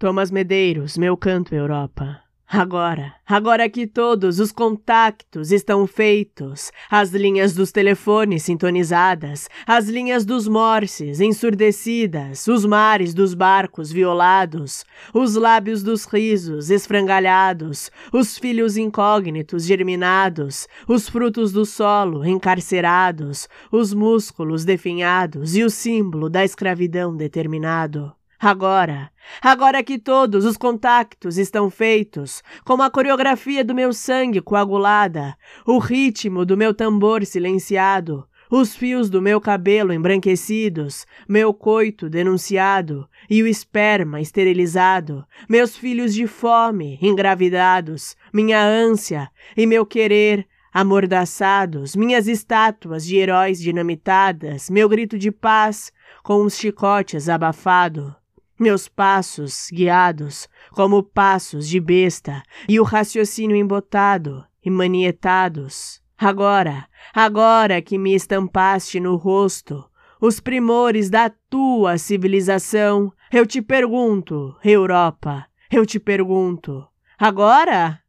Thomas Medeiros, meu canto Europa. Agora, agora que todos os contactos estão feitos, as linhas dos telefones sintonizadas, as linhas dos morses ensurdecidas, os mares dos barcos violados, os lábios dos risos esfrangalhados, os filhos incógnitos germinados, os frutos do solo encarcerados, os músculos definhados e o símbolo da escravidão determinado. Agora, agora que todos os contactos estão feitos, como a coreografia do meu sangue coagulada, o ritmo do meu tambor silenciado, os fios do meu cabelo embranquecidos, meu coito denunciado e o esperma esterilizado, meus filhos de fome engravidados, minha ânsia e meu querer amordaçados, minhas estátuas de heróis dinamitadas, meu grito de paz com os chicotes abafado, meus passos guiados como passos de besta e o raciocínio embotado e manietados. Agora, agora que me estampaste no rosto os primores da tua civilização, eu te pergunto, Europa, eu te pergunto, agora?